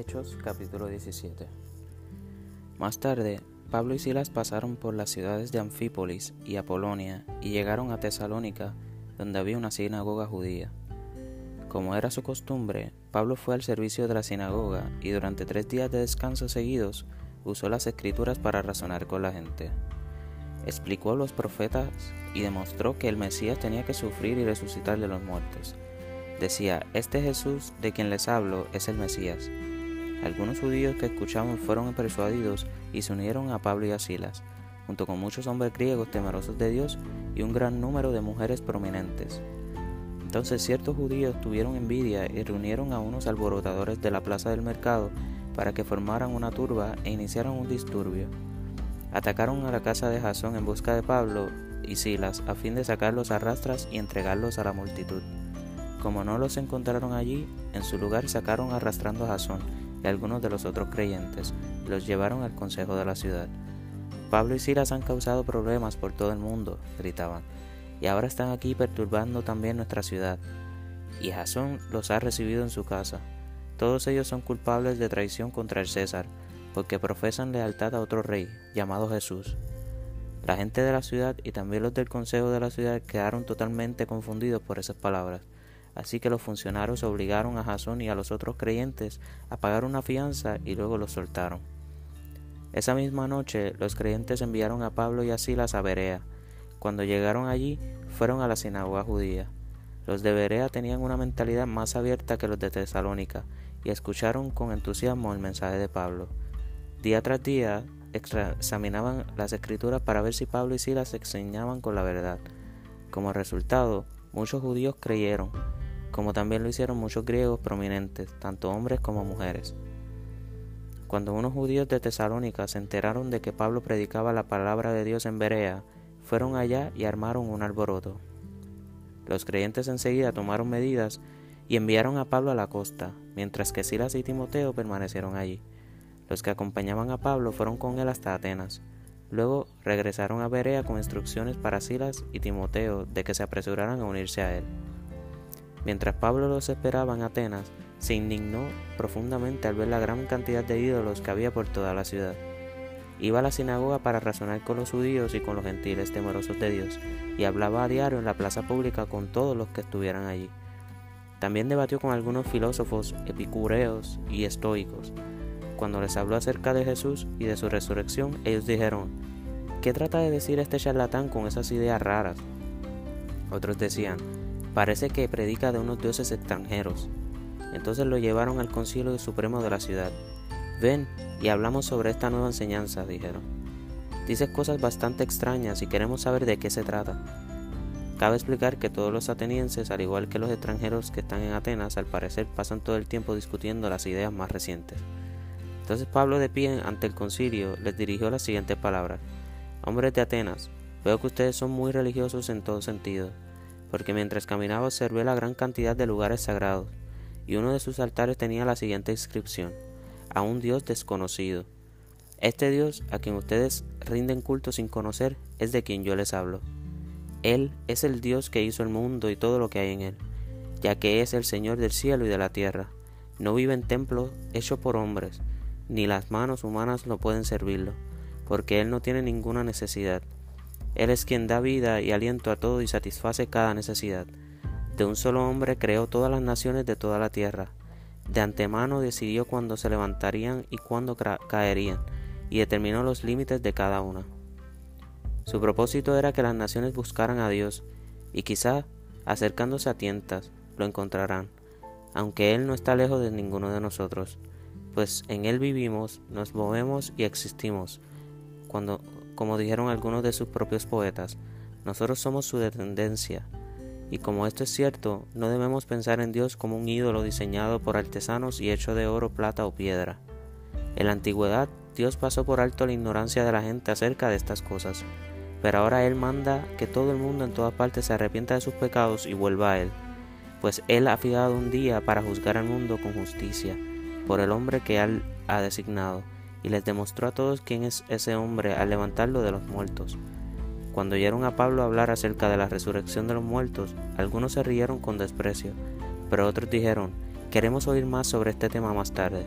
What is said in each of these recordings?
Hechos capítulo 17 Más tarde, Pablo y Silas pasaron por las ciudades de Anfípolis y Apolonia y llegaron a Tesalónica, donde había una sinagoga judía. Como era su costumbre, Pablo fue al servicio de la sinagoga y durante tres días de descanso seguidos usó las escrituras para razonar con la gente. Explicó a los profetas y demostró que el Mesías tenía que sufrir y resucitar de los muertos Decía, este Jesús de quien les hablo es el Mesías. Algunos judíos que escuchaban fueron persuadidos y se unieron a Pablo y a Silas, junto con muchos hombres griegos temerosos de Dios y un gran número de mujeres prominentes. Entonces ciertos judíos tuvieron envidia y reunieron a unos alborotadores de la plaza del mercado para que formaran una turba e iniciaran un disturbio. Atacaron a la casa de Jasón en busca de Pablo y Silas a fin de sacarlos a rastras y entregarlos a la multitud. Como no los encontraron allí, en su lugar sacaron arrastrando a Jasón y algunos de los otros creyentes los llevaron al consejo de la ciudad. Pablo y Silas han causado problemas por todo el mundo, gritaban, y ahora están aquí perturbando también nuestra ciudad. Y Jasón los ha recibido en su casa. Todos ellos son culpables de traición contra el César, porque profesan lealtad a otro rey, llamado Jesús. La gente de la ciudad y también los del consejo de la ciudad quedaron totalmente confundidos por esas palabras Así que los funcionarios obligaron a Jasón y a los otros creyentes a pagar una fianza y luego los soltaron. Esa misma noche los creyentes enviaron a Pablo y a Silas a Berea. Cuando llegaron allí, fueron a la sinagoga judía. Los de Berea tenían una mentalidad más abierta que los de Tesalónica y escucharon con entusiasmo el mensaje de Pablo. Día tras día examinaban las escrituras para ver si Pablo y Silas enseñaban con la verdad. Como resultado, muchos judíos creyeron como también lo hicieron muchos griegos prominentes, tanto hombres como mujeres. Cuando unos judíos de Tesalónica se enteraron de que Pablo predicaba la palabra de Dios en Berea, fueron allá y armaron un alboroto. Los creyentes enseguida tomaron medidas y enviaron a Pablo a la costa, mientras que Silas y Timoteo permanecieron allí. Los que acompañaban a Pablo fueron con él hasta Atenas. Luego regresaron a Berea con instrucciones para Silas y Timoteo de que se apresuraran a unirse a él. Mientras Pablo los esperaba en Atenas, se indignó profundamente al ver la gran cantidad de ídolos que había por toda la ciudad. Iba a la sinagoga para razonar con los judíos y con los gentiles temerosos de Dios, y hablaba a diario en la plaza pública con todos los que estuvieran allí. También debatió con algunos filósofos epicureos y estoicos. Cuando les habló acerca de Jesús y de su resurrección, ellos dijeron, ¿qué trata de decir este charlatán con esas ideas raras? Otros decían, Parece que predica de unos dioses extranjeros. Entonces lo llevaron al concilio supremo de la ciudad. Ven y hablamos sobre esta nueva enseñanza, dijeron. Dice cosas bastante extrañas y queremos saber de qué se trata. Cabe explicar que todos los atenienses, al igual que los extranjeros que están en Atenas, al parecer pasan todo el tiempo discutiendo las ideas más recientes. Entonces Pablo de pie ante el concilio les dirigió las siguientes palabras. Hombres de Atenas, veo que ustedes son muy religiosos en todo sentido porque mientras caminaba observé la gran cantidad de lugares sagrados, y uno de sus altares tenía la siguiente inscripción, a un Dios desconocido. Este Dios, a quien ustedes rinden culto sin conocer, es de quien yo les hablo. Él es el Dios que hizo el mundo y todo lo que hay en él, ya que es el Señor del cielo y de la tierra. No vive en templos hechos por hombres, ni las manos humanas lo pueden servirlo, porque Él no tiene ninguna necesidad él es quien da vida y aliento a todo y satisface cada necesidad. De un solo hombre creó todas las naciones de toda la tierra. De antemano decidió cuándo se levantarían y cuándo caerían, y determinó los límites de cada una. Su propósito era que las naciones buscaran a Dios, y quizá, acercándose a tientas, lo encontrarán, aunque Él no está lejos de ninguno de nosotros, pues en Él vivimos, nos movemos y existimos. Cuando como dijeron algunos de sus propios poetas, nosotros somos su descendencia, y como esto es cierto, no debemos pensar en Dios como un ídolo diseñado por artesanos y hecho de oro, plata o piedra. En la antigüedad, Dios pasó por alto la ignorancia de la gente acerca de estas cosas, pero ahora Él manda que todo el mundo en todas partes se arrepienta de sus pecados y vuelva a Él, pues Él ha fijado un día para juzgar al mundo con justicia, por el hombre que Él ha designado y les demostró a todos quién es ese hombre al levantarlo de los muertos. Cuando oyeron a Pablo hablar acerca de la resurrección de los muertos, algunos se rieron con desprecio, pero otros dijeron, queremos oír más sobre este tema más tarde.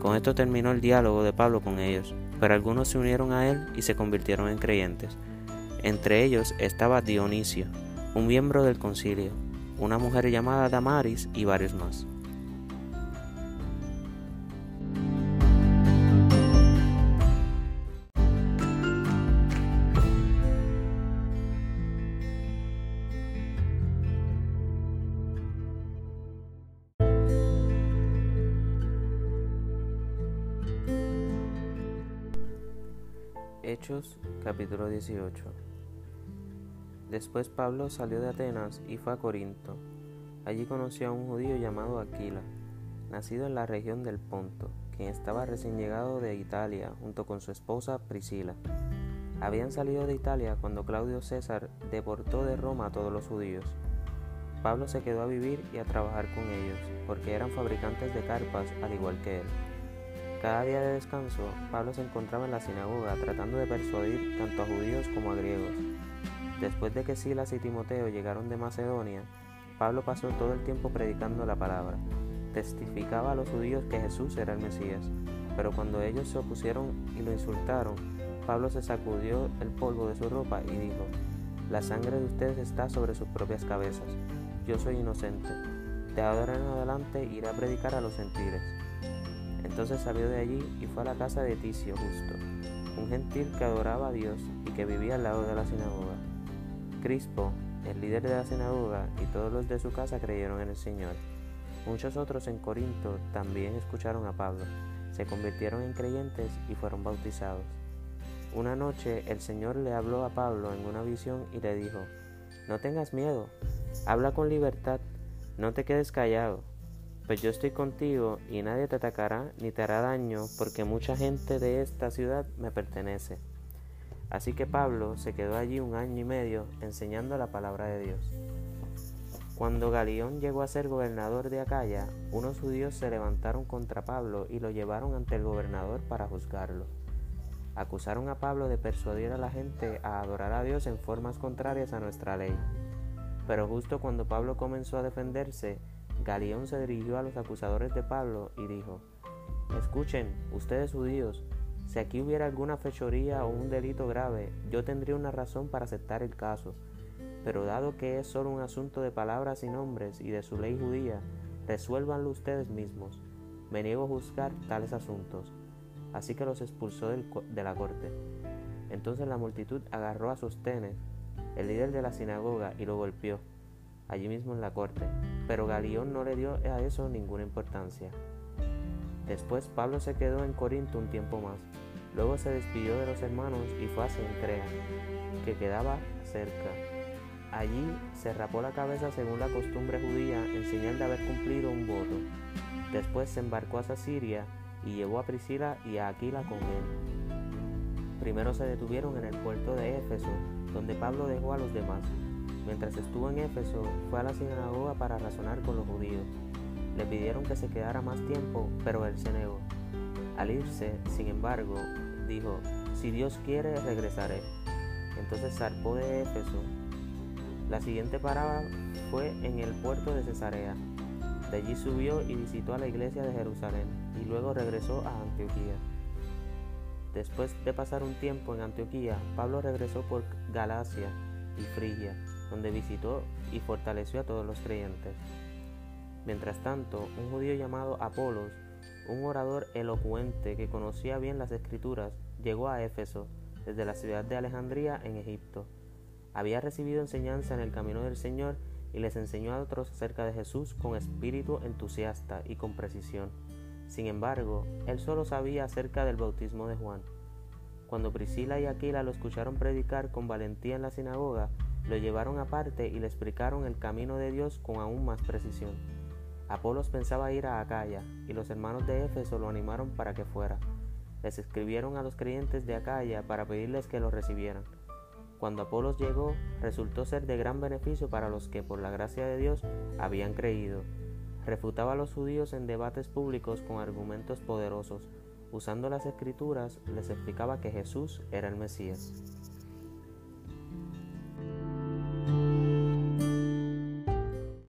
Con esto terminó el diálogo de Pablo con ellos, pero algunos se unieron a él y se convirtieron en creyentes. Entre ellos estaba Dionisio, un miembro del concilio, una mujer llamada Damaris y varios más. Hechos capítulo 18 Después Pablo salió de Atenas y fue a Corinto. Allí conoció a un judío llamado Aquila, nacido en la región del Ponto, quien estaba recién llegado de Italia junto con su esposa Priscila. Habían salido de Italia cuando Claudio César deportó de Roma a todos los judíos. Pablo se quedó a vivir y a trabajar con ellos, porque eran fabricantes de carpas al igual que él. Cada día de descanso, Pablo se encontraba en la sinagoga tratando de persuadir tanto a judíos como a griegos. Después de que Silas y Timoteo llegaron de Macedonia, Pablo pasó todo el tiempo predicando la palabra. Testificaba a los judíos que Jesús era el Mesías, pero cuando ellos se opusieron y lo insultaron, Pablo se sacudió el polvo de su ropa y dijo, La sangre de ustedes está sobre sus propias cabezas. Yo soy inocente. De ahora en adelante iré a predicar a los gentiles. Entonces salió de allí y fue a la casa de Ticio justo, un gentil que adoraba a Dios y que vivía al lado de la sinagoga. Crispo, el líder de la sinagoga, y todos los de su casa creyeron en el Señor. Muchos otros en Corinto también escucharon a Pablo, se convirtieron en creyentes y fueron bautizados. Una noche el Señor le habló a Pablo en una visión y le dijo, No tengas miedo, habla con libertad, no te quedes callado pues yo estoy contigo y nadie te atacará ni te hará daño, porque mucha gente de esta ciudad me pertenece. Así que Pablo se quedó allí un año y medio enseñando la palabra de Dios. Cuando Galión llegó a ser gobernador de Acaya, unos judíos se levantaron contra Pablo y lo llevaron ante el gobernador para juzgarlo. Acusaron a Pablo de persuadir a la gente a adorar a Dios en formas contrarias a nuestra ley. Pero justo cuando Pablo comenzó a defenderse, Galión se dirigió a los acusadores de Pablo y dijo, Escuchen, ustedes judíos, si aquí hubiera alguna fechoría o un delito grave, yo tendría una razón para aceptar el caso. Pero dado que es solo un asunto de palabras y nombres y de su ley judía, resuélvanlo ustedes mismos. Me niego a juzgar tales asuntos. Así que los expulsó de la corte. Entonces la multitud agarró a Sostenes, el líder de la sinagoga, y lo golpeó allí mismo en la corte, pero Galión no le dio a eso ninguna importancia. Después Pablo se quedó en Corinto un tiempo más, luego se despidió de los hermanos y fue a Cencrea, que quedaba cerca. Allí se rapó la cabeza según la costumbre judía en señal de haber cumplido un voto. Después se embarcó hacia Siria y llevó a Priscila y a Aquila con él. Primero se detuvieron en el puerto de Éfeso, donde Pablo dejó a los demás Mientras estuvo en Éfeso, fue a la sinagoga para razonar con los judíos. Le pidieron que se quedara más tiempo, pero él se negó. Al irse, sin embargo, dijo, si Dios quiere, regresaré. Entonces zarpó de Éfeso. La siguiente parada fue en el puerto de Cesarea. De allí subió y visitó a la iglesia de Jerusalén y luego regresó a Antioquía. Después de pasar un tiempo en Antioquía, Pablo regresó por Galacia y Frigia donde visitó y fortaleció a todos los creyentes. Mientras tanto, un judío llamado Apolos, un orador elocuente que conocía bien las escrituras, llegó a Éfeso desde la ciudad de Alejandría en Egipto. Había recibido enseñanza en el camino del Señor y les enseñó a otros acerca de Jesús con espíritu entusiasta y con precisión. Sin embargo, él solo sabía acerca del bautismo de Juan. Cuando Priscila y Aquila lo escucharon predicar con valentía en la sinagoga, lo llevaron aparte y le explicaron el camino de Dios con aún más precisión. Apolos pensaba ir a Acaya y los hermanos de Éfeso lo animaron para que fuera. Les escribieron a los creyentes de Acaya para pedirles que lo recibieran. Cuando Apolos llegó, resultó ser de gran beneficio para los que por la gracia de Dios habían creído. Refutaba a los judíos en debates públicos con argumentos poderosos. Usando las escrituras, les explicaba que Jesús era el Mesías.